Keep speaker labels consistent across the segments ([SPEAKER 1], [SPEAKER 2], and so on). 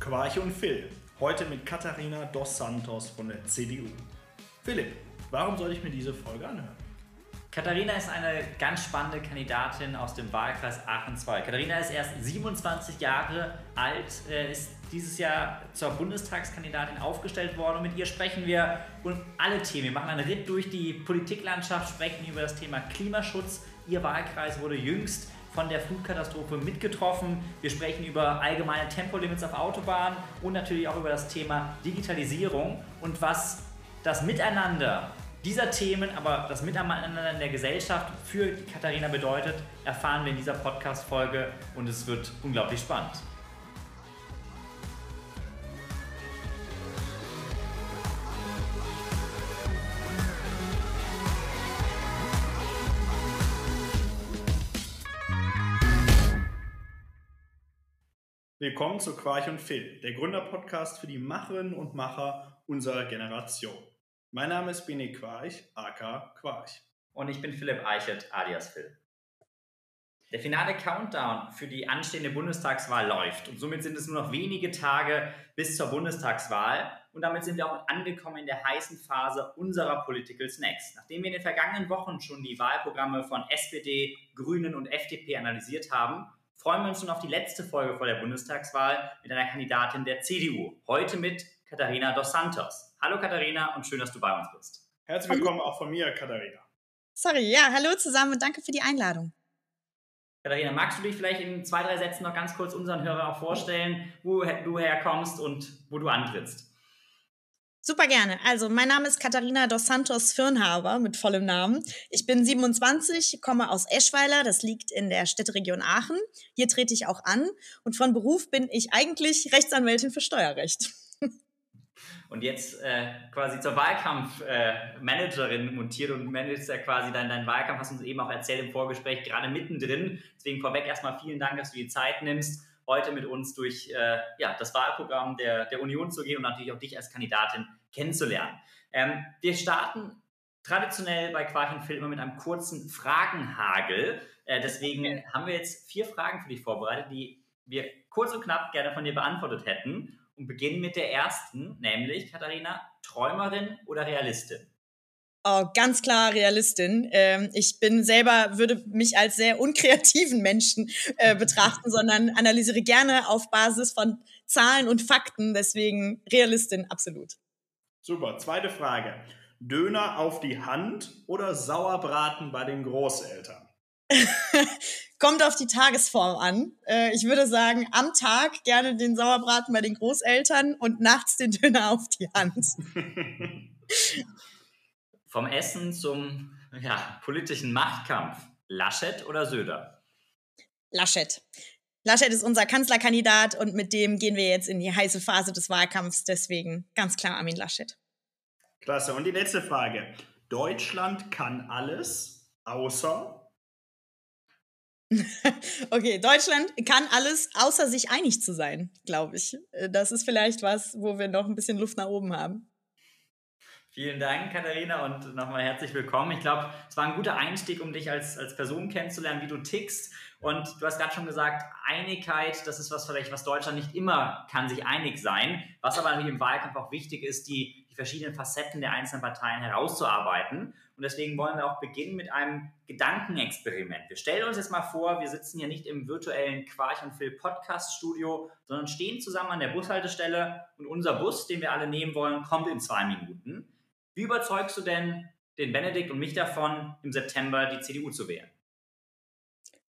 [SPEAKER 1] Quarch und Phil. Heute mit Katharina dos Santos von der CDU. Philipp, warum soll ich mir diese Folge anhören?
[SPEAKER 2] Katharina ist eine ganz spannende Kandidatin aus dem Wahlkreis Aachen 2. Katharina ist erst 27 Jahre alt, äh, ist dieses Jahr zur Bundestagskandidatin aufgestellt worden und mit ihr sprechen wir um alle Themen. Wir machen einen Ritt durch die Politiklandschaft, sprechen über das Thema Klimaschutz. Ihr Wahlkreis wurde jüngst von der Flutkatastrophe mitgetroffen. Wir sprechen über allgemeine Tempolimits auf Autobahnen und natürlich auch über das Thema Digitalisierung und was das Miteinander dieser Themen, aber das Miteinander in der Gesellschaft für Katharina bedeutet, erfahren wir in dieser Podcast-Folge und es wird unglaublich spannend.
[SPEAKER 1] Willkommen zu Quarch und Phil, der Gründerpodcast für die Macherinnen und Macher unserer Generation. Mein Name ist Bene Quarch, aka Quarch.
[SPEAKER 2] Und ich bin Philipp Eichert, alias Phil. Der finale Countdown für die anstehende Bundestagswahl läuft und somit sind es nur noch wenige Tage bis zur Bundestagswahl und damit sind wir auch angekommen in der heißen Phase unserer Political Snacks. Nachdem wir in den vergangenen Wochen schon die Wahlprogramme von SPD, Grünen und FDP analysiert haben, freuen wir uns nun auf die letzte Folge vor der Bundestagswahl mit einer Kandidatin der CDU. Heute mit Katharina dos Santos. Hallo Katharina und schön, dass du bei uns bist.
[SPEAKER 1] Herzlich willkommen auch von mir, Katharina.
[SPEAKER 3] Sorry, ja, hallo zusammen und danke für die Einladung.
[SPEAKER 2] Katharina, magst du dich vielleicht in zwei, drei Sätzen noch ganz kurz unseren Hörern auch vorstellen, wo du herkommst und wo du antrittst?
[SPEAKER 3] Super gerne. Also, mein Name ist Katharina dos Santos Firnhaber mit vollem Namen. Ich bin 27, komme aus Eschweiler, das liegt in der Städteregion Aachen. Hier trete ich auch an und von Beruf bin ich eigentlich Rechtsanwältin für Steuerrecht.
[SPEAKER 2] Und jetzt äh, quasi zur Wahlkampfmanagerin äh, montiert und managst ja quasi deinen, deinen Wahlkampf, hast du uns eben auch erzählt im Vorgespräch, gerade mittendrin. Deswegen vorweg erstmal vielen Dank, dass du die Zeit nimmst heute mit uns durch äh, ja, das Wahlprogramm der, der Union zu gehen und natürlich auch dich als Kandidatin kennenzulernen. Ähm, wir starten traditionell bei Quark Film immer mit einem kurzen Fragenhagel. Äh, deswegen haben wir jetzt vier Fragen für dich vorbereitet, die wir kurz und knapp gerne von dir beantwortet hätten. Und beginnen mit der ersten, nämlich, Katharina, Träumerin oder Realistin?
[SPEAKER 3] Oh, ganz klar Realistin. Ähm, ich bin selber, würde mich als sehr unkreativen Menschen äh, betrachten, sondern analysiere gerne auf Basis von Zahlen und Fakten. Deswegen Realistin, absolut.
[SPEAKER 1] Super. Zweite Frage. Döner auf die Hand oder Sauerbraten bei den Großeltern?
[SPEAKER 3] Kommt auf die Tagesform an. Äh, ich würde sagen, am Tag gerne den Sauerbraten bei den Großeltern und nachts den Döner auf die Hand.
[SPEAKER 2] Vom Essen zum ja, politischen Machtkampf. Laschet oder Söder?
[SPEAKER 3] Laschet. Laschet ist unser Kanzlerkandidat und mit dem gehen wir jetzt in die heiße Phase des Wahlkampfs. Deswegen ganz klar Armin Laschet.
[SPEAKER 1] Klasse. Und die letzte Frage. Deutschland kann alles, außer.
[SPEAKER 3] okay, Deutschland kann alles, außer sich einig zu sein, glaube ich. Das ist vielleicht was, wo wir noch ein bisschen Luft nach oben haben.
[SPEAKER 2] Vielen Dank, Katharina, und nochmal herzlich willkommen. Ich glaube, es war ein guter Einstieg, um dich als, als Person kennenzulernen, wie du tickst. Und du hast gerade schon gesagt, Einigkeit, das ist was vielleicht, was Deutschland nicht immer kann sich einig sein. Was aber natürlich im Wahlkampf auch wichtig ist, die, die verschiedenen Facetten der einzelnen Parteien herauszuarbeiten. Und deswegen wollen wir auch beginnen mit einem Gedankenexperiment. Wir stellen uns jetzt mal vor, wir sitzen hier nicht im virtuellen Quarch und Phil Podcast Studio, sondern stehen zusammen an der Bushaltestelle und unser Bus, den wir alle nehmen wollen, kommt in zwei Minuten. Wie überzeugst du denn den Benedikt und mich davon, im September die CDU zu wählen?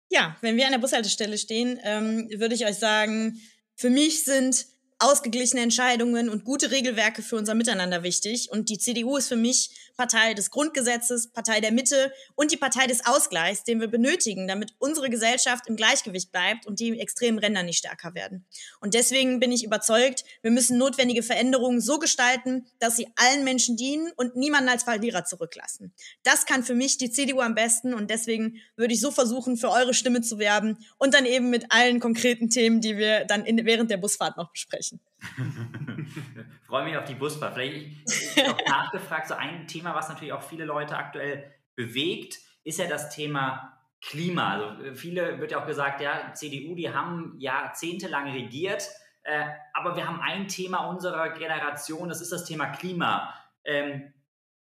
[SPEAKER 3] Ja, wenn wir an der Bushaltestelle stehen, ähm, würde ich euch sagen, für mich sind ausgeglichene Entscheidungen und gute Regelwerke für unser Miteinander wichtig. Und die CDU ist für mich Partei des Grundgesetzes, Partei der Mitte und die Partei des Ausgleichs, den wir benötigen, damit unsere Gesellschaft im Gleichgewicht bleibt und die extremen Ränder nicht stärker werden. Und deswegen bin ich überzeugt, wir müssen notwendige Veränderungen so gestalten, dass sie allen Menschen dienen und niemanden als Verlierer zurücklassen. Das kann für mich die CDU am besten und deswegen würde ich so versuchen, für eure Stimme zu werben und dann eben mit allen konkreten Themen, die wir dann in, während der Busfahrt noch besprechen sprechen.
[SPEAKER 2] Freue mich auf die Busfahrt. Vielleicht ich noch nachgefragt, so ein Thema, was natürlich auch viele Leute aktuell bewegt, ist ja das Thema Klima. Also viele wird ja auch gesagt, ja, CDU, die haben jahrzehntelang regiert, Äh, aber wir haben ein Thema unserer Generation, das ist das Thema Klima. Ähm,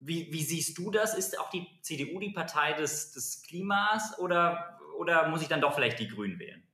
[SPEAKER 2] wie, wie, siehst du das? Ist auch die CDU die Partei des, des Klimas oder, oder muss ich dann doch vielleicht die Grünen wählen?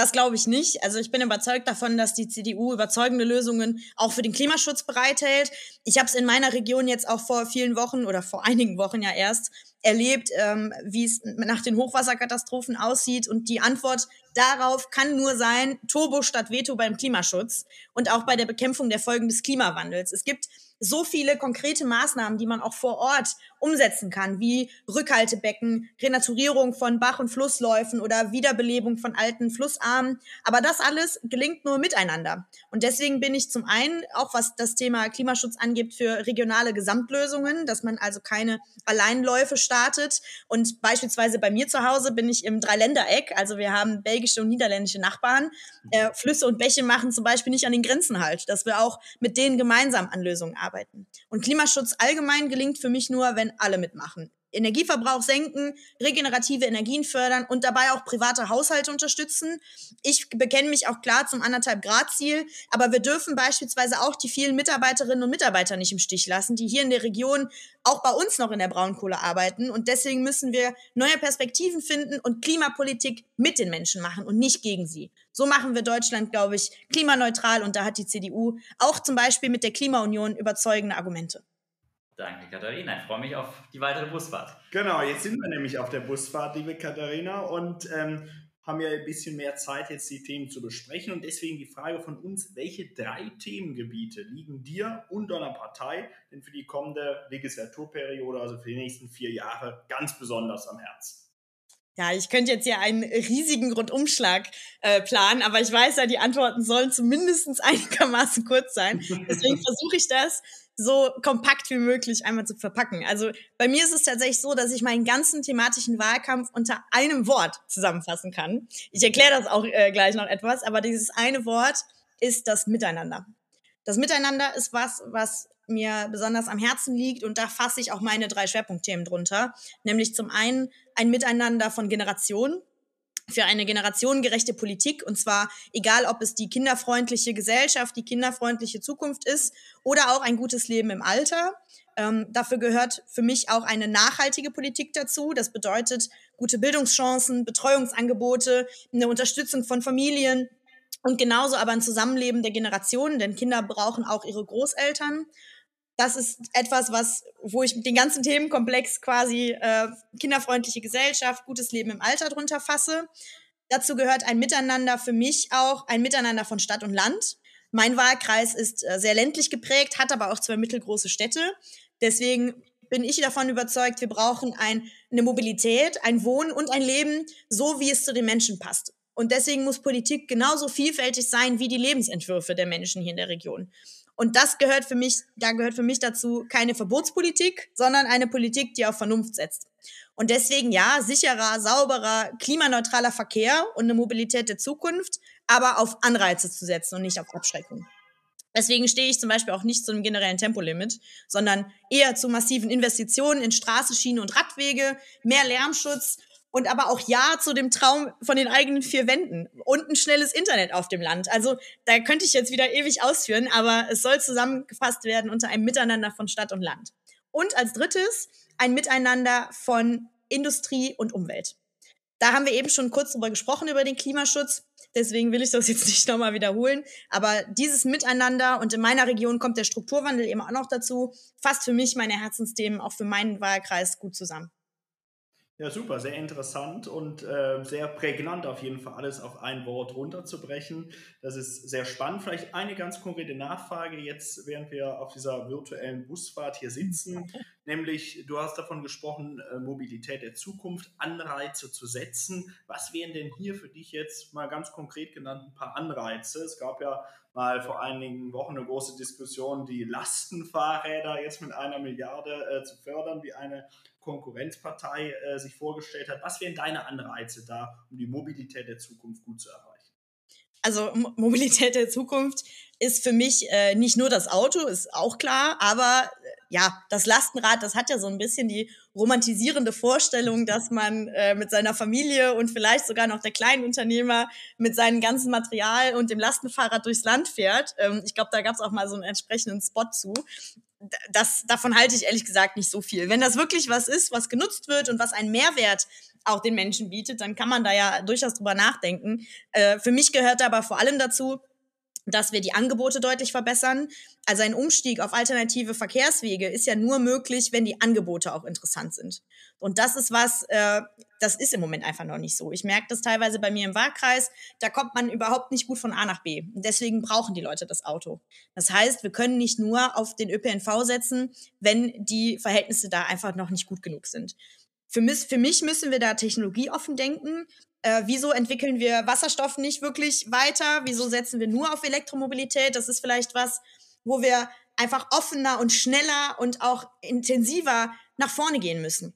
[SPEAKER 3] Das glaube ich nicht. Also ich bin überzeugt davon, dass die CDU überzeugende Lösungen auch für den Klimaschutz bereithält. Ich habe es in meiner Region jetzt auch vor vielen Wochen oder vor einigen Wochen ja erst erlebt, ähm, wie es nach den Hochwasserkatastrophen aussieht. Und die Antwort darauf kann nur sein, Turbo statt Veto beim Klimaschutz und auch bei der Bekämpfung der Folgen des Klimawandels. Es gibt so viele konkrete Maßnahmen, die man auch vor Ort umsetzen kann, wie Rückhaltebecken, Renaturierung von Bach- und Flussläufen oder Wiederbelebung von alten Flussarmen. Aber das alles gelingt nur miteinander. Und deswegen bin ich zum einen, auch was das Thema Klimaschutz angeht, für regionale Gesamtlösungen, dass man also keine Alleinläufe startet. Und beispielsweise bei mir zu Hause bin ich im Dreiländereck. Also wir haben belgische und niederländische Nachbarn. Äh, Flüsse und Bäche machen zum Beispiel nicht an den Grenzen halt, dass wir auch mit denen gemeinsam an Lösungen arbeiten arbeiten. Und Klimaschutz allgemein gelingt für mich nur, wenn alle mitmachen. Energieverbrauch senken, regenerative Energien fördern und dabei auch private Haushalte unterstützen. Ich bekenne mich auch klar zum anderthalb Grad Ziel, aber wir dürfen beispielsweise auch die vielen Mitarbeiterinnen und Mitarbeiter nicht im Stich lassen, die hier in der Region auch bei uns noch in der Braunkohle arbeiten. Und deswegen müssen wir neue Perspektiven finden und Klimapolitik mit den Menschen machen und nicht gegen sie. So machen wir Deutschland, glaube ich, klimaneutral und da hat die CDU auch zum Beispiel mit der Klimaunion überzeugende Argumente.
[SPEAKER 2] Danke, Katharina. Ich freue mich auf die weitere Busfahrt.
[SPEAKER 1] Genau, jetzt sind wir nämlich auf der Busfahrt, liebe Katharina, und ähm, haben ja ein bisschen mehr Zeit, jetzt die Themen zu besprechen. Und deswegen die Frage von uns, welche drei Themengebiete liegen dir und deiner Partei denn für die kommende Legislaturperiode, also für die nächsten vier Jahre, ganz besonders am Herzen?
[SPEAKER 3] Ja, ich könnte jetzt ja einen riesigen Rundumschlag äh, planen, aber ich weiß ja, die Antworten sollen zumindest einigermaßen kurz sein. Deswegen versuche ich das so kompakt wie möglich einmal zu verpacken. Also bei mir ist es tatsächlich so, dass ich meinen ganzen thematischen Wahlkampf unter einem Wort zusammenfassen kann. Ich erkläre das auch äh, gleich noch etwas, aber dieses eine Wort ist das Miteinander. Das Miteinander ist was, was mir besonders am Herzen liegt und da fasse ich auch meine drei Schwerpunktthemen drunter, nämlich zum einen ein Miteinander von Generationen, für eine generationengerechte Politik. Und zwar egal, ob es die kinderfreundliche Gesellschaft, die kinderfreundliche Zukunft ist oder auch ein gutes Leben im Alter. Ähm, dafür gehört für mich auch eine nachhaltige Politik dazu. Das bedeutet gute Bildungschancen, Betreuungsangebote, eine Unterstützung von Familien und genauso aber ein Zusammenleben der Generationen, denn Kinder brauchen auch ihre Großeltern. Das ist etwas, was, wo ich den ganzen Themenkomplex quasi äh, kinderfreundliche Gesellschaft, gutes Leben im Alter drunter fasse. Dazu gehört ein Miteinander für mich auch, ein Miteinander von Stadt und Land. Mein Wahlkreis ist äh, sehr ländlich geprägt, hat aber auch zwei mittelgroße Städte. Deswegen bin ich davon überzeugt, wir brauchen ein, eine Mobilität, ein Wohnen und ein Leben, so wie es zu den Menschen passt. Und deswegen muss Politik genauso vielfältig sein wie die Lebensentwürfe der Menschen hier in der Region. Und das gehört für mich, da gehört für mich dazu keine Verbotspolitik, sondern eine Politik, die auf Vernunft setzt. Und deswegen ja, sicherer, sauberer, klimaneutraler Verkehr und eine Mobilität der Zukunft, aber auf Anreize zu setzen und nicht auf Abschreckung. Deswegen stehe ich zum Beispiel auch nicht zu einem generellen Tempolimit, sondern eher zu massiven Investitionen in Straße, Schiene und Radwege, mehr Lärmschutz und aber auch Ja zu dem Traum von den eigenen vier Wänden und ein schnelles Internet auf dem Land. Also da könnte ich jetzt wieder ewig ausführen, aber es soll zusammengefasst werden unter einem Miteinander von Stadt und Land. Und als drittes ein Miteinander von Industrie und Umwelt. Da haben wir eben schon kurz drüber gesprochen, über den Klimaschutz. Deswegen will ich das jetzt nicht nochmal wiederholen. Aber dieses Miteinander und in meiner Region kommt der Strukturwandel eben auch noch dazu, fasst für mich meine Herzensthemen auch für meinen Wahlkreis gut zusammen.
[SPEAKER 1] Ja, super, sehr interessant und äh, sehr prägnant auf jeden Fall alles auf ein Wort runterzubrechen. Das ist sehr spannend. Vielleicht eine ganz konkrete Nachfrage jetzt, während wir auf dieser virtuellen Busfahrt hier sitzen. Nämlich, du hast davon gesprochen, äh, Mobilität der Zukunft, Anreize zu setzen. Was wären denn hier für dich jetzt mal ganz konkret genannt ein paar Anreize? Es gab ja mal vor einigen Wochen eine große Diskussion, die Lastenfahrräder jetzt mit einer Milliarde äh, zu fördern, wie eine Konkurrenzpartei äh, sich vorgestellt hat. Was wären deine Anreize da, um die Mobilität der Zukunft gut zu erreichen?
[SPEAKER 3] Also Mobilität der Zukunft ist für mich äh, nicht nur das Auto, ist auch klar, aber ja, das Lastenrad, das hat ja so ein bisschen die romantisierende Vorstellung, dass man äh, mit seiner Familie und vielleicht sogar noch der Kleinunternehmer mit seinem ganzen Material und dem Lastenfahrrad durchs Land fährt. Ähm, ich glaube, da gab es auch mal so einen entsprechenden Spot zu. Das, davon halte ich ehrlich gesagt nicht so viel. Wenn das wirklich was ist, was genutzt wird und was einen Mehrwert auch den Menschen bietet, dann kann man da ja durchaus drüber nachdenken. Äh, für mich gehört aber vor allem dazu, dass wir die Angebote deutlich verbessern. Also ein Umstieg auf alternative Verkehrswege ist ja nur möglich, wenn die Angebote auch interessant sind. Und das ist was, äh, das ist im Moment einfach noch nicht so. Ich merke das teilweise bei mir im Wahlkreis, da kommt man überhaupt nicht gut von A nach B. deswegen brauchen die Leute das Auto. Das heißt, wir können nicht nur auf den ÖPNV setzen, wenn die Verhältnisse da einfach noch nicht gut genug sind. Für mich, für mich müssen wir da technologieoffen denken. Äh, wieso entwickeln wir Wasserstoff nicht wirklich weiter? Wieso setzen wir nur auf Elektromobilität? Das ist vielleicht was, wo wir einfach offener und schneller und auch intensiver nach vorne gehen müssen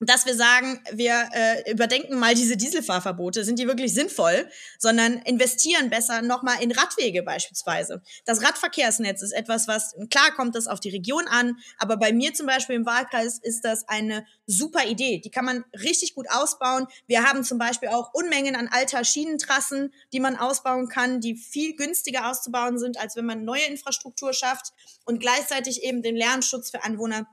[SPEAKER 3] dass wir sagen, wir äh, überdenken mal diese Dieselfahrverbote, sind die wirklich sinnvoll, sondern investieren besser nochmal in Radwege beispielsweise. Das Radverkehrsnetz ist etwas, was, klar kommt das auf die Region an, aber bei mir zum Beispiel im Wahlkreis ist das eine super Idee. Die kann man richtig gut ausbauen. Wir haben zum Beispiel auch Unmengen an alter Schienentrassen, die man ausbauen kann, die viel günstiger auszubauen sind, als wenn man neue Infrastruktur schafft und gleichzeitig eben den Lärmschutz für Anwohner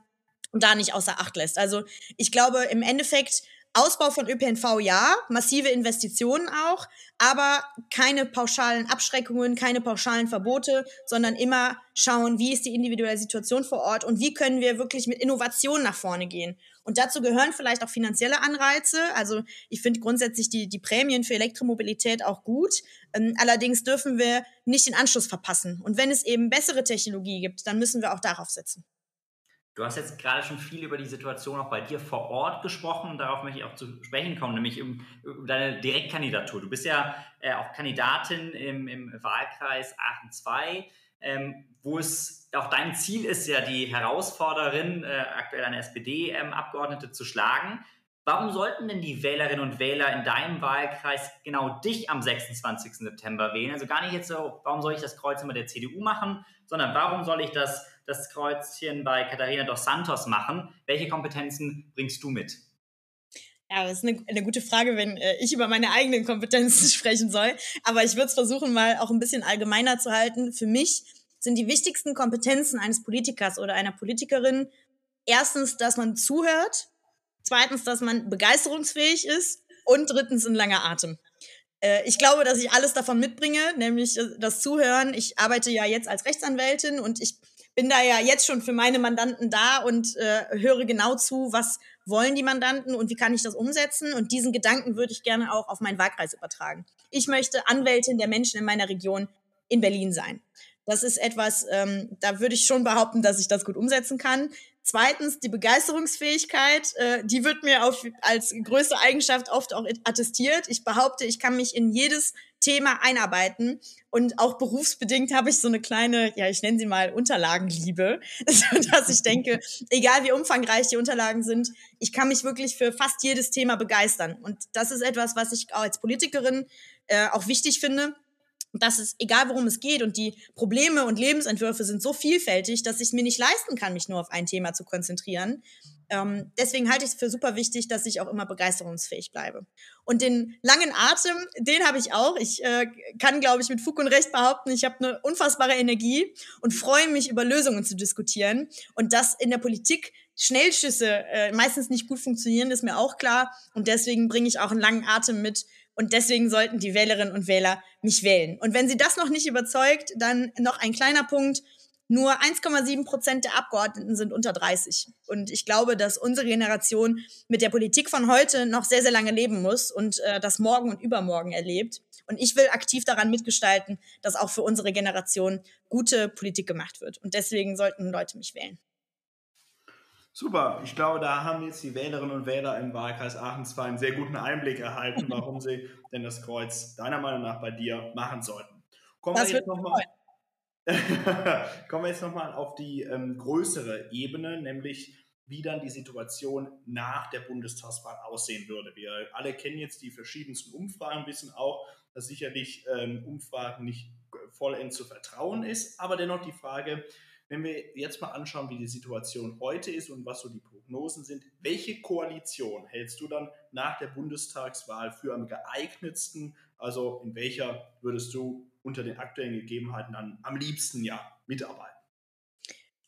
[SPEAKER 3] und da nicht außer Acht lässt. Also ich glaube im Endeffekt Ausbau von ÖPNV ja, massive Investitionen auch, aber keine pauschalen Abschreckungen, keine pauschalen Verbote, sondern immer schauen, wie ist die individuelle Situation vor Ort und wie können wir wirklich mit Innovation nach vorne gehen. Und dazu gehören vielleicht auch finanzielle Anreize. Also ich finde grundsätzlich die, die Prämien für Elektromobilität auch gut. Ähm, allerdings dürfen wir nicht den Anschluss verpassen. Und wenn es eben bessere Technologie gibt, dann müssen wir auch darauf setzen.
[SPEAKER 2] Du hast jetzt gerade schon viel über die Situation auch bei dir vor Ort gesprochen und darauf möchte ich auch zu sprechen kommen, nämlich um, deine Direktkandidatur. Du bist ja äh, auch Kandidatin im, im Wahlkreis Aachen 2, ähm, wo es auch dein Ziel ist, ja die Herausforderin, äh, aktuell eine SPD-Abgeordnete, ähm, zu schlagen. Warum sollten denn die Wählerinnen und Wähler in deinem Wahlkreis genau dich am 26. September wählen? Also gar nicht jetzt so, warum soll ich das Kreuz immer der CDU machen, sondern warum soll ich das das Kreuzchen bei Katharina dos Santos machen. Welche Kompetenzen bringst du mit?
[SPEAKER 3] Ja, das ist eine, eine gute Frage, wenn äh, ich über meine eigenen Kompetenzen sprechen soll. Aber ich würde es versuchen, mal auch ein bisschen allgemeiner zu halten. Für mich sind die wichtigsten Kompetenzen eines Politikers oder einer Politikerin erstens, dass man zuhört, zweitens, dass man begeisterungsfähig ist und drittens ein langer Atem. Äh, ich glaube, dass ich alles davon mitbringe, nämlich äh, das Zuhören. Ich arbeite ja jetzt als Rechtsanwältin und ich bin da ja jetzt schon für meine Mandanten da und äh, höre genau zu, was wollen die Mandanten und wie kann ich das umsetzen. Und diesen Gedanken würde ich gerne auch auf meinen Wahlkreis übertragen. Ich möchte Anwältin der Menschen in meiner Region in Berlin sein. Das ist etwas, ähm, da würde ich schon behaupten, dass ich das gut umsetzen kann. Zweitens, die Begeisterungsfähigkeit, äh, die wird mir auf, als größte Eigenschaft oft auch attestiert. Ich behaupte, ich kann mich in jedes Thema einarbeiten und auch berufsbedingt habe ich so eine kleine, ja, ich nenne sie mal Unterlagenliebe, dass ich denke, egal wie umfangreich die Unterlagen sind, ich kann mich wirklich für fast jedes Thema begeistern. Und das ist etwas, was ich auch als Politikerin äh, auch wichtig finde dass es, egal worum es geht, und die Probleme und Lebensentwürfe sind so vielfältig, dass ich es mir nicht leisten kann, mich nur auf ein Thema zu konzentrieren. Ähm, deswegen halte ich es für super wichtig, dass ich auch immer begeisterungsfähig bleibe. Und den langen Atem, den habe ich auch. Ich äh, kann, glaube ich, mit Fug und Recht behaupten, ich habe eine unfassbare Energie und freue mich, über Lösungen zu diskutieren. Und dass in der Politik Schnellschüsse äh, meistens nicht gut funktionieren, ist mir auch klar. Und deswegen bringe ich auch einen langen Atem mit und deswegen sollten die Wählerinnen und Wähler mich wählen. Und wenn sie das noch nicht überzeugt, dann noch ein kleiner Punkt. Nur 1,7 Prozent der Abgeordneten sind unter 30. Und ich glaube, dass unsere Generation mit der Politik von heute noch sehr, sehr lange leben muss und äh, das morgen und übermorgen erlebt. Und ich will aktiv daran mitgestalten, dass auch für unsere Generation gute Politik gemacht wird. Und deswegen sollten Leute mich wählen.
[SPEAKER 1] Super, ich glaube, da haben jetzt die Wählerinnen und Wähler im Wahlkreis Aachen zwar einen sehr guten Einblick erhalten, warum sie denn das Kreuz deiner Meinung nach bei dir machen sollten. Kommen das wir jetzt nochmal Kommen wir jetzt nochmal auf die ähm, größere Ebene, nämlich wie dann die Situation nach der Bundestagswahl aussehen würde. Wir alle kennen jetzt die verschiedensten Umfragen, wissen auch, dass sicherlich ähm, Umfragen nicht vollends zu vertrauen ist, aber dennoch die Frage, Wenn wir jetzt mal anschauen, wie die Situation heute ist und was so die Prognosen sind, welche Koalition hältst du dann nach der Bundestagswahl für am geeignetsten? Also in welcher würdest du unter den aktuellen Gegebenheiten dann am liebsten ja mitarbeiten?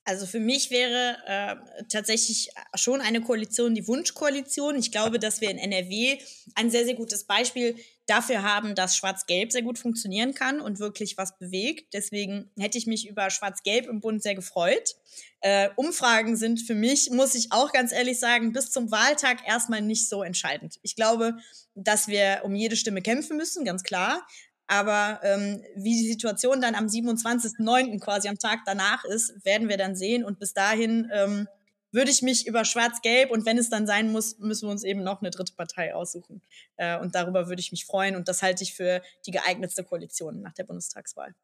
[SPEAKER 3] Also für mich wäre äh, tatsächlich schon eine Koalition die Wunschkoalition. Ich glaube, dass wir in NRW ein sehr, sehr gutes Beispiel dafür haben, dass Schwarz-Gelb sehr gut funktionieren kann und wirklich was bewegt. Deswegen hätte ich mich über Schwarz-Gelb im Bund sehr gefreut. Äh, Umfragen sind für mich, muss ich auch ganz ehrlich sagen, bis zum Wahltag erstmal nicht so entscheidend. Ich glaube, dass wir um jede Stimme kämpfen müssen, ganz klar. Aber ähm, wie die Situation dann am 27.09. quasi am Tag danach ist, werden wir dann sehen. Und bis dahin ähm, würde ich mich über Schwarz-Gelb und wenn es dann sein muss, müssen wir uns eben noch eine dritte Partei aussuchen. Äh, und darüber würde ich mich freuen. Und das halte ich für die geeignetste Koalition nach der Bundestagswahl.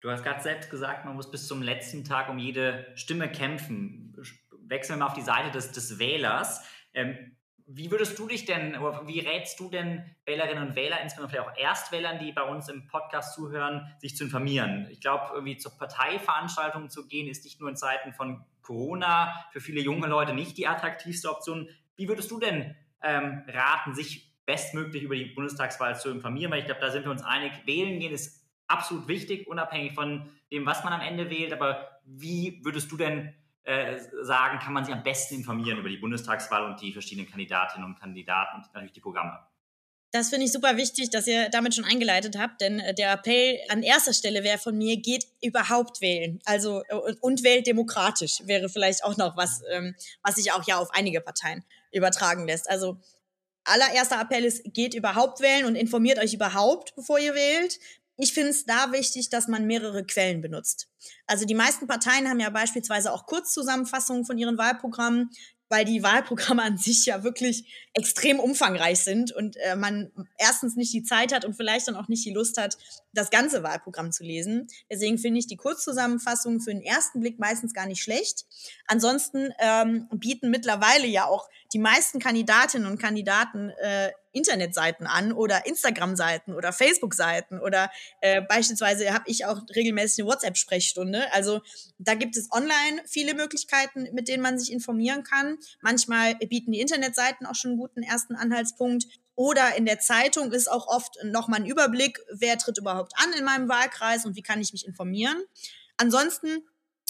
[SPEAKER 2] Du hast gerade selbst gesagt, man muss bis zum letzten Tag um jede Stimme kämpfen. Wechseln wir mal auf die Seite des, des Wählers. Ähm, wie würdest du dich denn, oder wie rätst du denn Wählerinnen und Wähler, insbesondere vielleicht auch Erstwählern, die bei uns im Podcast zuhören, sich zu informieren? Ich glaube, irgendwie zur Parteiveranstaltung zu gehen, ist nicht nur in Zeiten von Corona für viele junge Leute nicht die attraktivste Option. Wie würdest du denn ähm, raten, sich bestmöglich über die Bundestagswahl zu informieren? Weil ich glaube, da sind wir uns einig, wählen gehen ist absolut wichtig, unabhängig von dem, was man am Ende wählt. Aber wie würdest du denn äh, sagen, kann man sich am besten informieren über die Bundestagswahl und die verschiedenen Kandidatinnen und Kandidaten und natürlich die Programme.
[SPEAKER 3] Das finde ich super wichtig, dass ihr damit schon eingeleitet habt, denn äh, der Appell an erster Stelle wäre von mir, geht überhaupt wählen. Also äh, und wählt demokratisch wäre vielleicht auch noch was, ähm, was sich auch ja auf einige Parteien übertragen lässt. Also allererster Appell ist, geht überhaupt wählen und informiert euch überhaupt, bevor ihr wählt. Ich finde es da wichtig, dass man mehrere Quellen benutzt. Also die meisten Parteien haben ja beispielsweise auch Kurzzusammenfassungen von ihren Wahlprogrammen weil die Wahlprogramme an sich ja wirklich extrem umfangreich sind und äh, man erstens nicht die Zeit hat und vielleicht dann auch nicht die Lust hat, das ganze Wahlprogramm zu lesen. Deswegen finde ich die Kurzzusammenfassung für den ersten Blick meistens gar nicht schlecht. Ansonsten ähm, bieten mittlerweile ja auch die meisten Kandidatinnen und Kandidaten äh, Internetseiten an oder Instagram-Seiten oder Facebook-Seiten oder äh, beispielsweise habe ich auch regelmäßig eine WhatsApp-Sprechstunde. Also da gibt es online viele Möglichkeiten, mit denen man sich informieren kann. Manchmal bieten die Internetseiten auch schon einen guten ersten Anhaltspunkt. Oder in der Zeitung ist auch oft nochmal ein Überblick, wer tritt überhaupt an in meinem Wahlkreis und wie kann ich mich informieren. Ansonsten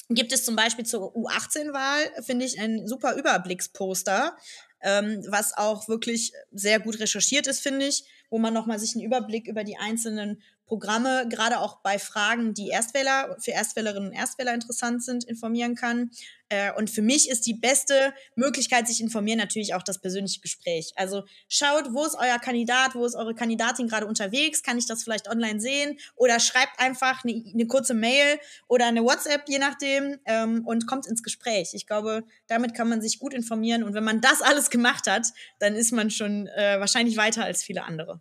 [SPEAKER 3] gibt es zum Beispiel zur U18-Wahl, finde ich, ein super Überblicksposter, ähm, was auch wirklich sehr gut recherchiert ist, finde ich, wo man nochmal sich einen Überblick über die einzelnen Programme, gerade auch bei Fragen, die Erstwähler, für Erstwählerinnen und Erstwähler interessant sind, informieren kann. Äh, und für mich ist die beste Möglichkeit, sich informieren, natürlich auch das persönliche Gespräch. Also schaut, wo ist euer Kandidat, wo ist eure Kandidatin gerade unterwegs? Kann ich das vielleicht online sehen? Oder schreibt einfach eine, eine kurze Mail oder eine WhatsApp, je nachdem, ähm, und kommt ins Gespräch. Ich glaube, damit kann man sich gut informieren. Und wenn man das alles gemacht hat, dann ist man schon äh, wahrscheinlich weiter als viele andere.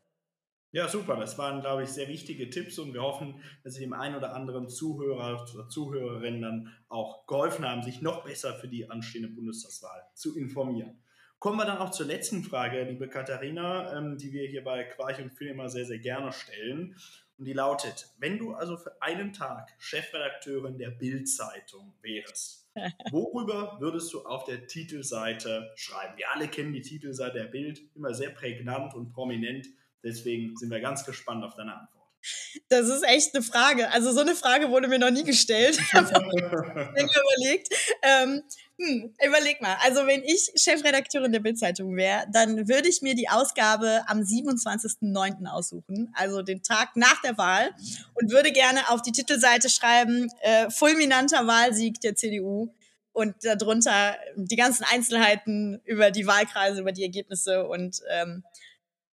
[SPEAKER 1] Ja, super. Das waren, glaube ich, sehr wichtige Tipps und wir hoffen, dass sie dem einen oder anderen Zuhörer oder Zuhörerin dann auch geholfen haben, sich noch besser für die anstehende Bundestagswahl zu informieren. Kommen wir dann auch zur letzten Frage, liebe Katharina, ähm, die wir hier bei Quarch und Film immer sehr, sehr gerne stellen. Und die lautet, wenn du also für einen Tag Chefredakteurin der Bild-Zeitung wärst, worüber würdest du auf der Titelseite schreiben? Wir alle kennen die Titelseite der Bild, immer sehr prägnant und prominent. Deswegen sind wir ganz gespannt auf deine Antwort.
[SPEAKER 3] Das ist echt eine Frage. Also so eine Frage wurde mir noch nie gestellt. Ich überlegt. Ähm, hm, überleg mal. Also wenn ich Chefredakteurin der Bildzeitung wäre, dann würde ich mir die Ausgabe am 27.09. aussuchen, also den Tag nach der Wahl, und würde gerne auf die Titelseite schreiben, äh, fulminanter Wahlsieg der CDU und darunter die ganzen Einzelheiten über die Wahlkreise, über die Ergebnisse und ähm,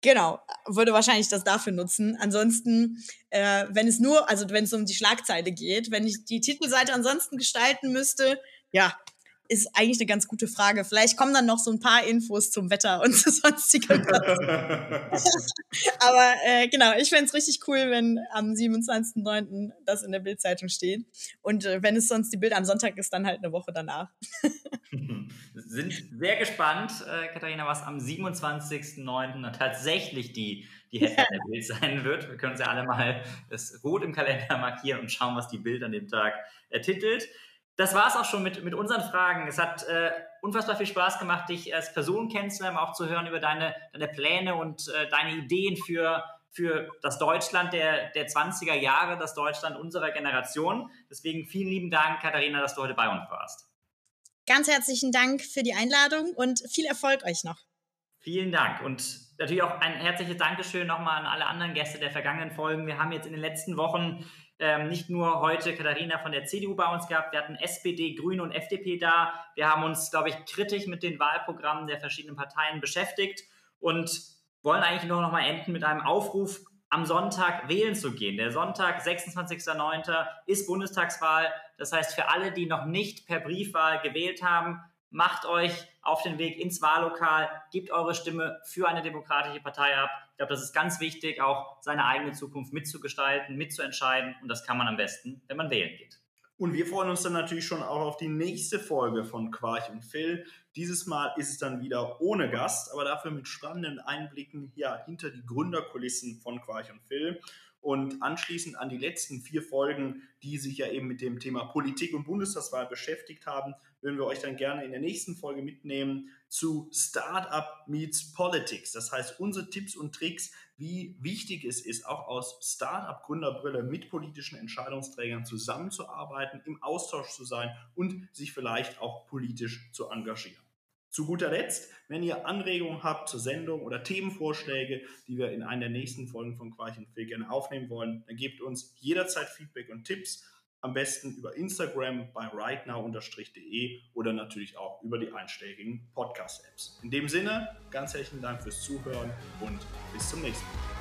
[SPEAKER 3] Genau, würde wahrscheinlich das dafür nutzen. Ansonsten, äh, wenn es nur, also wenn es um die Schlagzeile geht, wenn ich die Titelseite ansonsten gestalten müsste, ja, ist eigentlich eine ganz gute Frage. Vielleicht kommen dann noch so ein paar Infos zum Wetter und sonstigem. Aber äh, genau, ich fände es richtig cool, wenn am 27.09. das in der Bildzeitung steht. Und äh, wenn es sonst die Bild am Sonntag ist, dann halt eine Woche danach.
[SPEAKER 2] Sind sehr gespannt, äh, Katharina, was am 27.09. tatsächlich die, die Headline der Bild sein wird. Wir können uns ja alle mal das rot im Kalender markieren und schauen, was die Bild an dem Tag ertitelt. Das war es auch schon mit, mit unseren Fragen. Es hat äh, unfassbar viel Spaß gemacht, dich als Person kennenzulernen, auch zu hören über deine, deine Pläne und äh, deine Ideen für, für das Deutschland der, der 20er Jahre, das Deutschland unserer Generation. Deswegen vielen lieben Dank, Katharina, dass du heute bei uns warst.
[SPEAKER 3] Ganz herzlichen Dank für die Einladung und viel Erfolg euch noch.
[SPEAKER 2] Vielen Dank und natürlich auch ein herzliches Dankeschön nochmal an alle anderen Gäste der vergangenen Folgen. Wir haben jetzt in den letzten Wochen ähm, nicht nur heute Katharina von der CDU bei uns gehabt, wir hatten SPD, Grüne und FDP da. Wir haben uns, glaube ich, kritisch mit den Wahlprogrammen der verschiedenen Parteien beschäftigt und wollen eigentlich nur noch mal enden mit einem Aufruf, am Sonntag wählen zu gehen. Der Sonntag, 26.09., ist Bundestagswahl. Das heißt, für alle, die noch nicht per Briefwahl gewählt haben, macht euch auf den Weg ins Wahllokal, gebt eure Stimme für eine demokratische Partei ab. Ich glaube, das ist ganz wichtig, auch seine eigene Zukunft mitzugestalten, mitzuentscheiden. Und das kann man am besten, wenn man wählen geht.
[SPEAKER 1] Und wir freuen uns dann natürlich schon auch auf die nächste Folge von Quarch und Phil. Dieses Mal ist es dann wieder ohne Gast, aber dafür mit spannenden Einblicken ja, hinter die Gründerkulissen von Quarch und Phil und anschließend an die letzten vier Folgen, die sich ja eben mit dem Thema Politik und Bundestagswahl beschäftigt haben, würden wir euch dann gerne in der nächsten Folge mitnehmen zu Startup Meets Politics. Das heißt, unsere Tipps und Tricks, wie wichtig es ist, auch aus Startup-Gründerbrille mit politischen Entscheidungsträgern zusammenzuarbeiten, im Austausch zu sein und sich vielleicht auch politisch zu engagieren. Zu guter Letzt, wenn ihr Anregungen habt zur Sendung oder Themenvorschläge, die wir in einer der nächsten Folgen von Quarch und Phil gerne aufnehmen wollen, dann gebt uns jederzeit Feedback und Tipps. Am besten über Instagram bei rightnow-de oder natürlich auch über die einschlägigen Podcast-Apps. In dem Sinne, ganz herzlichen Dank fürs Zuhören und bis zum nächsten Mal.